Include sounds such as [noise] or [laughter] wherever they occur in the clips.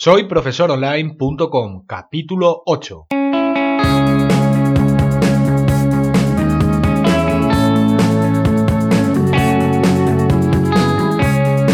Soy profesoronline.com, capítulo 8.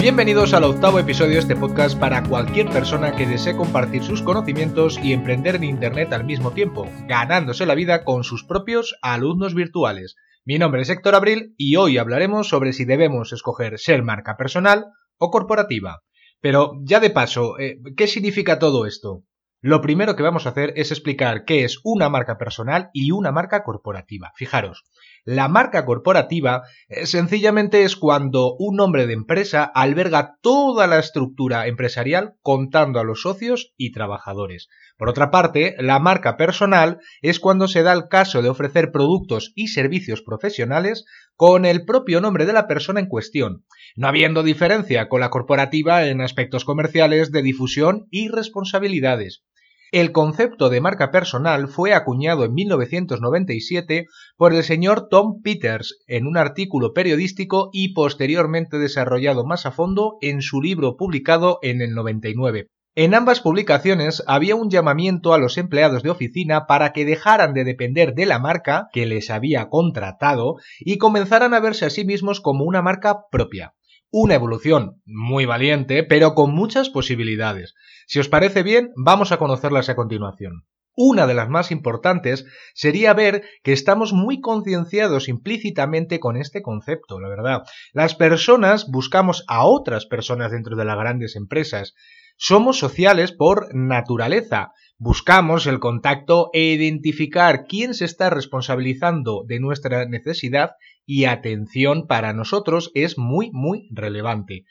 Bienvenidos al octavo episodio de este podcast para cualquier persona que desee compartir sus conocimientos y emprender en Internet al mismo tiempo, ganándose la vida con sus propios alumnos virtuales. Mi nombre es Héctor Abril y hoy hablaremos sobre si debemos escoger ser marca personal o corporativa. Pero ya de paso, eh, ¿qué significa todo esto? Lo primero que vamos a hacer es explicar qué es una marca personal y una marca corporativa. Fijaros, la marca corporativa eh, sencillamente es cuando un nombre de empresa alberga toda la estructura empresarial contando a los socios y trabajadores. Por otra parte, la marca personal es cuando se da el caso de ofrecer productos y servicios profesionales con el propio nombre de la persona en cuestión, no habiendo diferencia con la corporativa en aspectos comerciales de difusión y responsabilidades. El concepto de marca personal fue acuñado en 1997 por el señor Tom Peters en un artículo periodístico y posteriormente desarrollado más a fondo en su libro publicado en el 99. En ambas publicaciones había un llamamiento a los empleados de oficina para que dejaran de depender de la marca que les había contratado y comenzaran a verse a sí mismos como una marca propia. Una evolución muy valiente, pero con muchas posibilidades. Si os parece bien, vamos a conocerlas a continuación. Una de las más importantes sería ver que estamos muy concienciados implícitamente con este concepto, la verdad. Las personas buscamos a otras personas dentro de las grandes empresas. Somos sociales por naturaleza. Buscamos el contacto e identificar quién se está responsabilizando de nuestra necesidad y atención para nosotros es muy, muy relevante.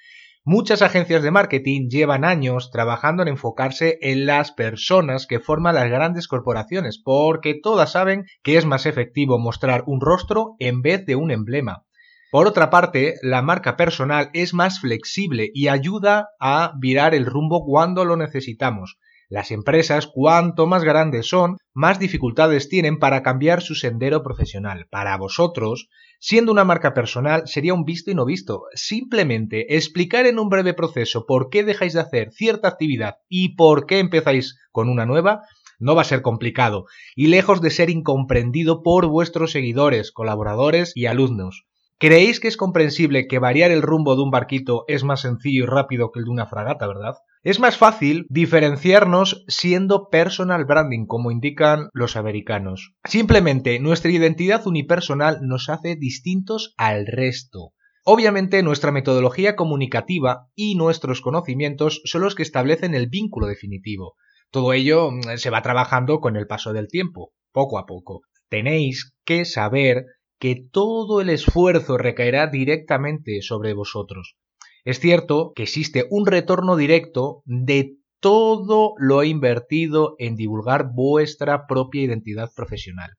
Muchas agencias de marketing llevan años trabajando en enfocarse en las personas que forman las grandes corporaciones, porque todas saben que es más efectivo mostrar un rostro en vez de un emblema. Por otra parte, la marca personal es más flexible y ayuda a virar el rumbo cuando lo necesitamos. Las empresas, cuanto más grandes son, más dificultades tienen para cambiar su sendero profesional. Para vosotros, Siendo una marca personal sería un visto y no visto. Simplemente explicar en un breve proceso por qué dejáis de hacer cierta actividad y por qué empezáis con una nueva no va a ser complicado y lejos de ser incomprendido por vuestros seguidores, colaboradores y alumnos. ¿Creéis que es comprensible que variar el rumbo de un barquito es más sencillo y rápido que el de una fragata, verdad? Es más fácil diferenciarnos siendo personal branding, como indican los americanos. Simplemente nuestra identidad unipersonal nos hace distintos al resto. Obviamente nuestra metodología comunicativa y nuestros conocimientos son los que establecen el vínculo definitivo. Todo ello mm, se va trabajando con el paso del tiempo, poco a poco. Tenéis que saber que todo el esfuerzo recaerá directamente sobre vosotros. Es cierto que existe un retorno directo de todo lo invertido en divulgar vuestra propia identidad profesional.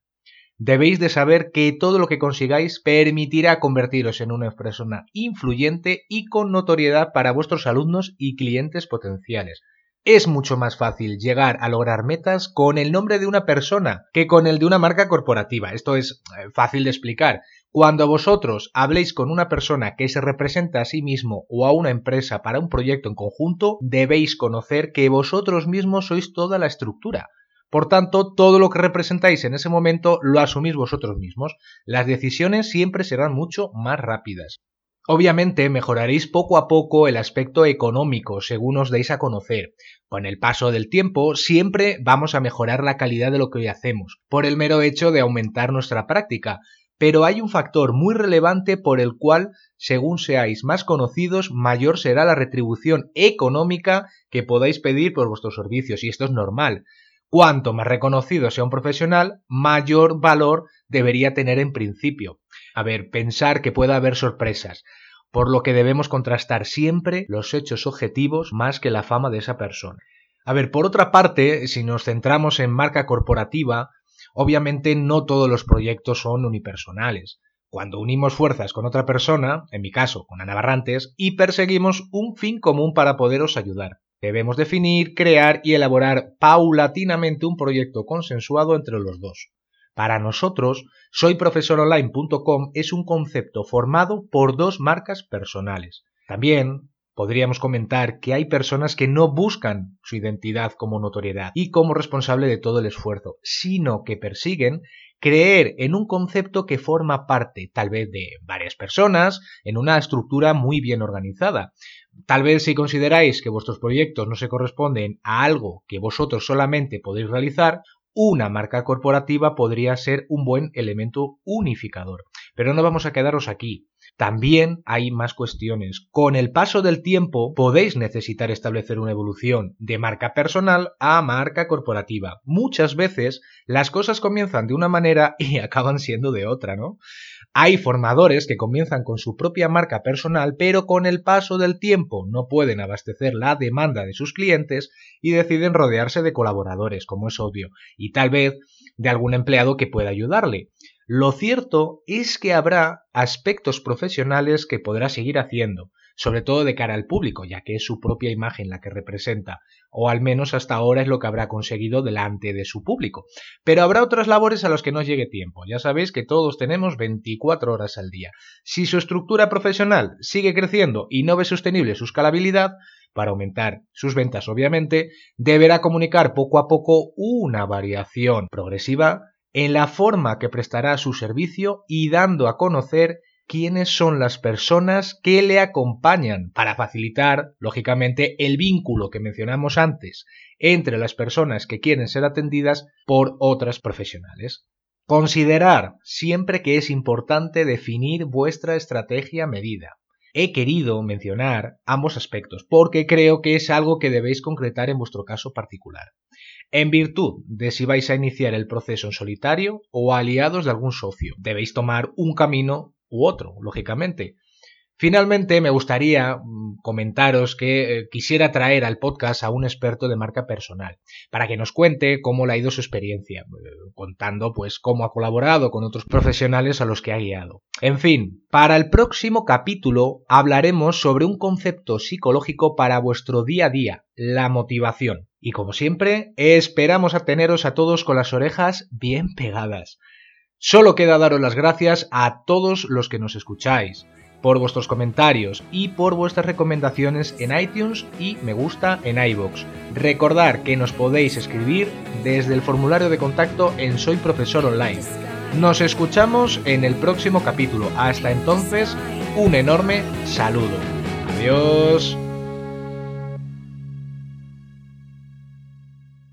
Debéis de saber que todo lo que consigáis permitirá convertiros en una persona influyente y con notoriedad para vuestros alumnos y clientes potenciales. Es mucho más fácil llegar a lograr metas con el nombre de una persona que con el de una marca corporativa. Esto es eh, fácil de explicar. Cuando vosotros habléis con una persona que se representa a sí mismo o a una empresa para un proyecto en conjunto, debéis conocer que vosotros mismos sois toda la estructura. Por tanto, todo lo que representáis en ese momento lo asumís vosotros mismos. Las decisiones siempre serán mucho más rápidas. Obviamente mejoraréis poco a poco el aspecto económico según os deis a conocer. Con el paso del tiempo siempre vamos a mejorar la calidad de lo que hoy hacemos, por el mero hecho de aumentar nuestra práctica, pero hay un factor muy relevante por el cual, según seáis más conocidos, mayor será la retribución económica que podáis pedir por vuestros servicios, y esto es normal. Cuanto más reconocido sea un profesional, mayor valor debería tener en principio. A ver, pensar que pueda haber sorpresas, por lo que debemos contrastar siempre los hechos objetivos más que la fama de esa persona. A ver, por otra parte, si nos centramos en marca corporativa, Obviamente no todos los proyectos son unipersonales. Cuando unimos fuerzas con otra persona, en mi caso con Ana Barrantes, y perseguimos un fin común para poderos ayudar. Debemos definir, crear y elaborar paulatinamente un proyecto consensuado entre los dos. Para nosotros, soyprofesoronline.com es un concepto formado por dos marcas personales. También podríamos comentar que hay personas que no buscan su identidad como notoriedad y como responsable de todo el esfuerzo, sino que persiguen creer en un concepto que forma parte tal vez de varias personas en una estructura muy bien organizada. Tal vez si consideráis que vuestros proyectos no se corresponden a algo que vosotros solamente podéis realizar, una marca corporativa podría ser un buen elemento unificador. Pero no vamos a quedaros aquí. También hay más cuestiones. Con el paso del tiempo podéis necesitar establecer una evolución de marca personal a marca corporativa. Muchas veces las cosas comienzan de una manera [laughs] y acaban siendo de otra, ¿no? Hay formadores que comienzan con su propia marca personal, pero con el paso del tiempo no pueden abastecer la demanda de sus clientes y deciden rodearse de colaboradores, como es obvio, y tal vez de algún empleado que pueda ayudarle. Lo cierto es que habrá aspectos profesionales que podrá seguir haciendo, sobre todo de cara al público, ya que es su propia imagen la que representa, o al menos hasta ahora es lo que habrá conseguido delante de su público. Pero habrá otras labores a las que no llegue tiempo. Ya sabéis que todos tenemos 24 horas al día. Si su estructura profesional sigue creciendo y no ve sostenible su escalabilidad, para aumentar sus ventas obviamente, deberá comunicar poco a poco una variación progresiva en la forma que prestará su servicio y dando a conocer quiénes son las personas que le acompañan para facilitar, lógicamente, el vínculo que mencionamos antes entre las personas que quieren ser atendidas por otras profesionales. Considerar siempre que es importante definir vuestra estrategia medida. He querido mencionar ambos aspectos porque creo que es algo que debéis concretar en vuestro caso particular en virtud de si vais a iniciar el proceso en solitario o aliados de algún socio. Debéis tomar un camino u otro, lógicamente. Finalmente, me gustaría mm, comentaros que eh, quisiera traer al podcast a un experto de marca personal, para que nos cuente cómo le ha ido su experiencia, eh, contando pues cómo ha colaborado con otros profesionales a los que ha guiado. En fin, para el próximo capítulo hablaremos sobre un concepto psicológico para vuestro día a día, la motivación. Y como siempre, esperamos a teneros a todos con las orejas bien pegadas. Solo queda daros las gracias a todos los que nos escucháis por vuestros comentarios y por vuestras recomendaciones en iTunes y me gusta en iBox. Recordar que nos podéis escribir desde el formulario de contacto en Soy Profesor Online. Nos escuchamos en el próximo capítulo. Hasta entonces, un enorme saludo. Adiós.